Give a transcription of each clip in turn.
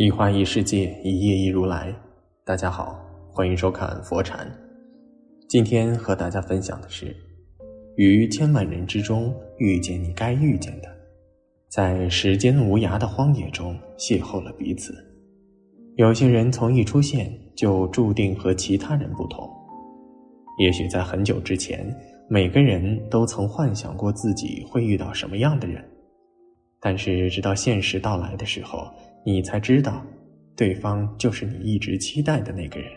一花一世界，一叶一如来。大家好，欢迎收看佛禅。今天和大家分享的是：于千万人之中遇见你该遇见的，在时间无涯的荒野中邂逅了彼此。有些人从一出现就注定和其他人不同。也许在很久之前，每个人都曾幻想过自己会遇到什么样的人，但是直到现实到来的时候。你才知道，对方就是你一直期待的那个人。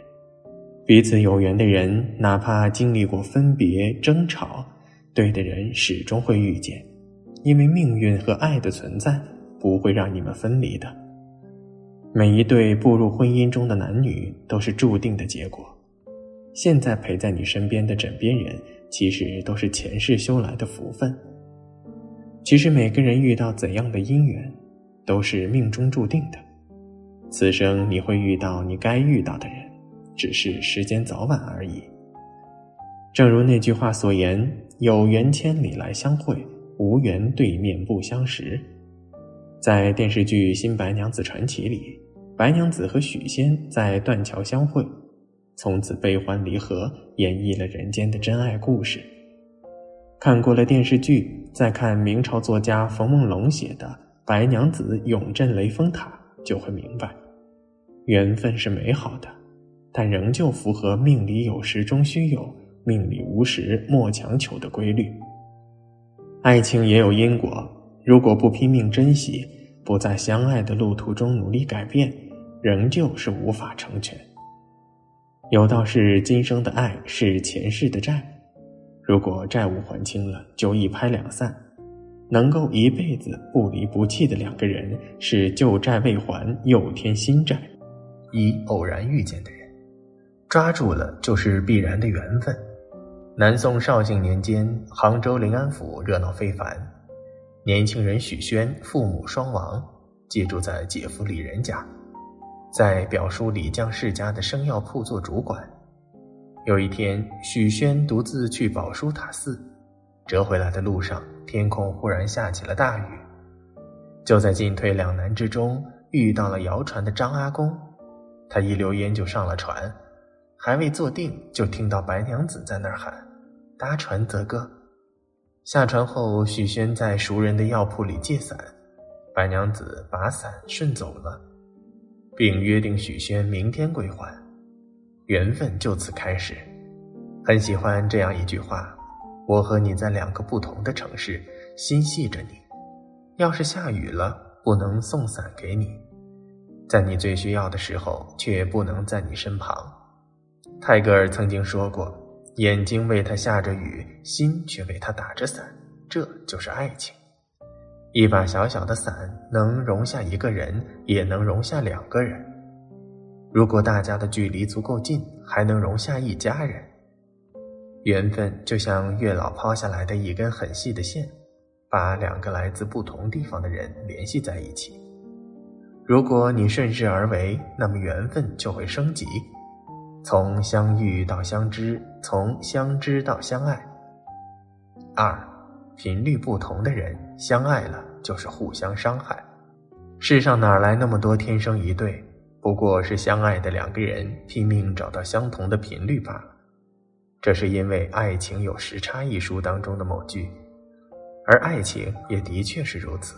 彼此有缘的人，哪怕经历过分别、争吵，对的人始终会遇见，因为命运和爱的存在不会让你们分离的。每一对步入婚姻中的男女都是注定的结果。现在陪在你身边的枕边人，其实都是前世修来的福分。其实每个人遇到怎样的姻缘？都是命中注定的，此生你会遇到你该遇到的人，只是时间早晚而已。正如那句话所言：“有缘千里来相会，无缘对面不相识。”在电视剧《新白娘子传奇》里，白娘子和许仙在断桥相会，从此悲欢离合，演绎了人间的真爱故事。看过了电视剧，再看明朝作家冯梦龙写的。白娘子永镇雷峰塔，就会明白，缘分是美好的，但仍旧符合命里有时终须有，命里无时莫强求的规律。爱情也有因果，如果不拼命珍惜，不在相爱的路途中努力改变，仍旧是无法成全。有道是今生的爱是前世的债，如果债务还清了，就一拍两散。能够一辈子不离不弃的两个人，是旧债未还又添新债。一偶然遇见的人，抓住了就是必然的缘分。南宋绍兴年间，杭州临安府热闹非凡。年轻人许宣父母双亡，寄住在姐夫李仁家，在表叔李将世家的生药铺做主管。有一天，许宣独自去宝书塔寺，折回来的路上。天空忽然下起了大雨，就在进退两难之中，遇到了摇船的张阿公。他一溜烟就上了船，还未坐定，就听到白娘子在那儿喊：“搭船则个。”下船后，许宣在熟人的药铺里借伞，白娘子把伞顺走了，并约定许宣明天归还，缘分就此开始。很喜欢这样一句话。我和你在两个不同的城市，心系着你。要是下雨了，不能送伞给你，在你最需要的时候，却不能在你身旁。泰戈尔曾经说过：“眼睛为他下着雨，心却为他打着伞。”这就是爱情。一把小小的伞，能容下一个人，也能容下两个人。如果大家的距离足够近，还能容下一家人。缘分就像月老抛下来的一根很细的线，把两个来自不同地方的人联系在一起。如果你顺势而为，那么缘分就会升级，从相遇到相知，从相知到相爱。二，频率不同的人相爱了就是互相伤害。世上哪来那么多天生一对？不过是相爱的两个人拼命找到相同的频率罢了。这是因为《爱情有时差》一书当中的某句，而爱情也的确是如此。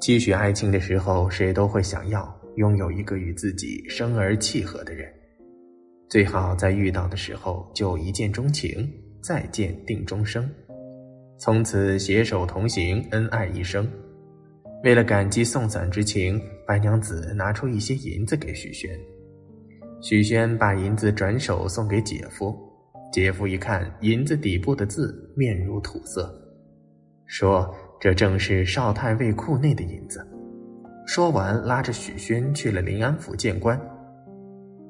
期许爱情的时候，谁都会想要拥有一个与自己生而契合的人，最好在遇到的时候就一见钟情，再见定终生，从此携手同行，恩爱一生。为了感激送伞之情，白娘子拿出一些银子给许宣，许宣把银子转手送给姐夫。姐夫一看银子底部的字，面如土色，说：“这正是少太尉库内的银子。”说完，拉着许宣去了临安府见官。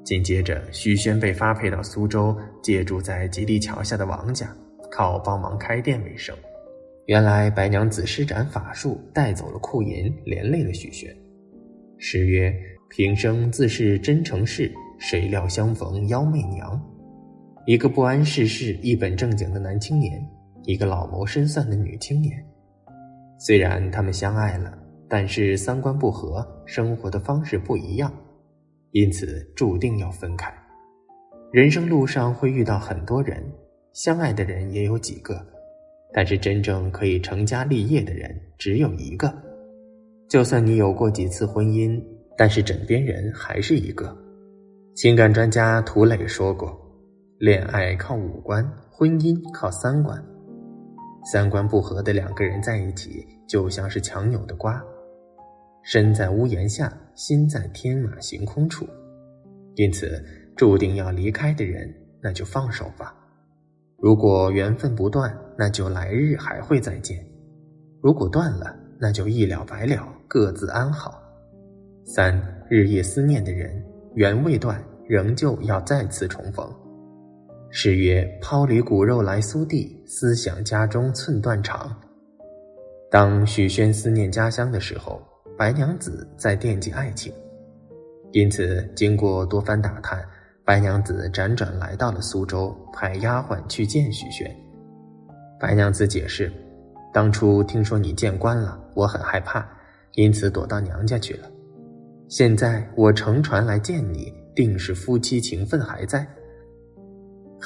紧接着，许宣被发配到苏州，借住在吉利桥下的王家，靠帮忙开店为生。原来，白娘子施展法术带走了库银，连累了许宣。诗曰：“平生自是真诚事，谁料相逢妖媚娘。”一个不谙世事、一本正经的男青年，一个老谋深算的女青年。虽然他们相爱了，但是三观不合，生活的方式不一样，因此注定要分开。人生路上会遇到很多人，相爱的人也有几个，但是真正可以成家立业的人只有一个。就算你有过几次婚姻，但是枕边人还是一个。情感专家涂磊说过：“恋爱靠五官，婚姻靠三观。三观不合的两个人在一起，就像是强扭的瓜，身在屋檐下，心在天马行空处。因此。”注定要离开的人，那就放手吧。如果缘分不断，那就来日还会再见；如果断了，那就一了百了，各自安好。三日夜思念的人，缘未断，仍旧要再次重逢。诗曰：“抛离骨肉来苏地，思想家中寸断肠。”当许宣思念家乡的时候，白娘子在惦记爱情，因此经过多番打探。白娘子辗转来到了苏州，派丫鬟去见许宣。白娘子解释：“当初听说你见官了，我很害怕，因此躲到娘家去了。现在我乘船来见你，定是夫妻情分还在。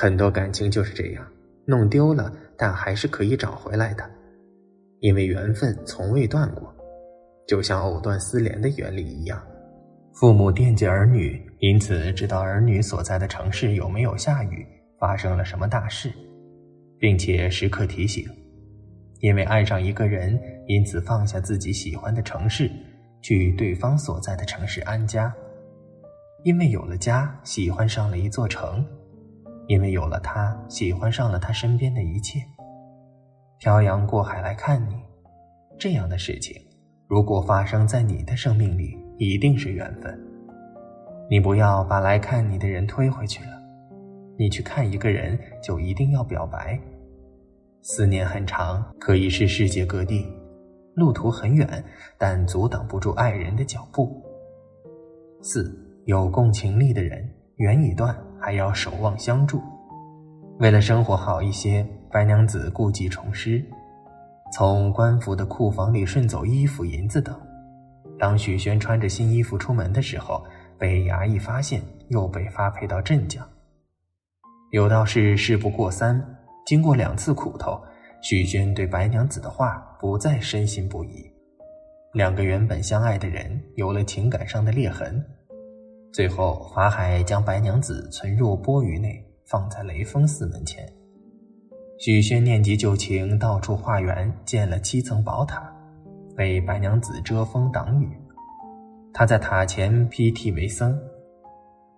很多感情就是这样，弄丢了，但还是可以找回来的，因为缘分从未断过，就像藕断丝连的原理一样。”父母惦记儿女，因此知道儿女所在的城市有没有下雨，发生了什么大事，并且时刻提醒。因为爱上一个人，因此放下自己喜欢的城市，去对方所在的城市安家。因为有了家，喜欢上了一座城；因为有了他，喜欢上了他身边的一切。漂洋过海来看你，这样的事情，如果发生在你的生命里。一定是缘分，你不要把来看你的人推回去了。你去看一个人，就一定要表白。思念很长，可以是世界各地，路途很远，但阻挡不住爱人的脚步。四有共情力的人，缘已断，还要守望相助。为了生活好一些，白娘子故技重施，从官府的库房里顺走衣服、银子等。当许宣穿着新衣服出门的时候，被衙役发现，又被发配到镇江。有道是事不过三，经过两次苦头，许宣对白娘子的话不再深信不疑。两个原本相爱的人有了情感上的裂痕，最后法海将白娘子存入钵盂内，放在雷峰寺门前。许宣念及旧情，到处化缘，建了七层宝塔。被白娘子遮风挡雨，他在塔前披剃为僧，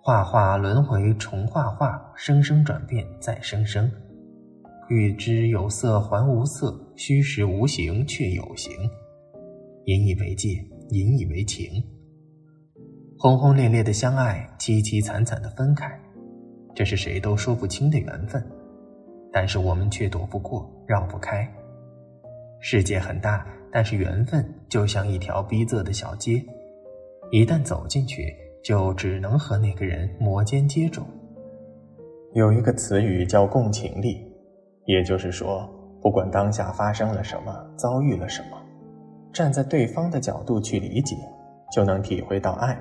画画轮回重画画，生生转变再生生。欲知有色还无色，虚实无形却有形。引以为戒，引以为情。轰轰烈烈的相爱，凄凄惨惨的分开，这是谁都说不清的缘分，但是我们却躲不过，绕不开。世界很大。但是缘分就像一条逼仄的小街，一旦走进去，就只能和那个人摩肩接踵。有一个词语叫共情力，也就是说，不管当下发生了什么，遭遇了什么，站在对方的角度去理解，就能体会到爱，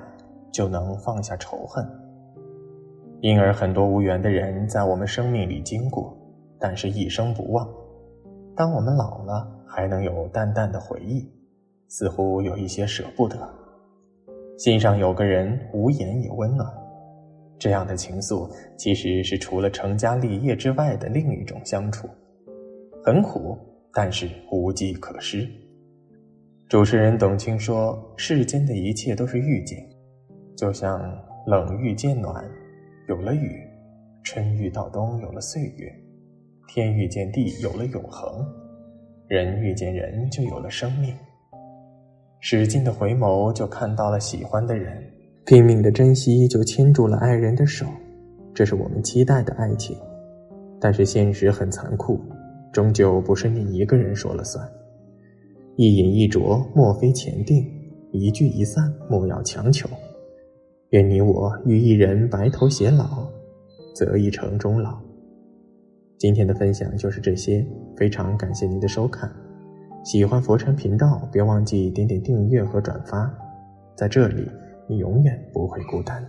就能放下仇恨。因而，很多无缘的人在我们生命里经过，但是一生不忘。当我们老了。还能有淡淡的回忆，似乎有一些舍不得。心上有个人，无言也温暖。这样的情愫，其实是除了成家立业之外的另一种相处，很苦，但是无计可施。主持人董卿说：“世间的一切都是遇见，就像冷遇见暖，有了雨；春遇到冬，有了岁月；天遇见地，有了永恒。”人遇见人，就有了生命。使劲的回眸，就看到了喜欢的人；拼命的珍惜，就牵住了爱人的手。这是我们期待的爱情，但是现实很残酷，终究不是你一个人说了算。一饮一啄，莫非前定；一聚一散，莫要强求。愿你我与一人白头偕老，择一城终老。今天的分享就是这些，非常感谢您的收看。喜欢佛禅频道，别忘记点点订阅和转发，在这里你永远不会孤单。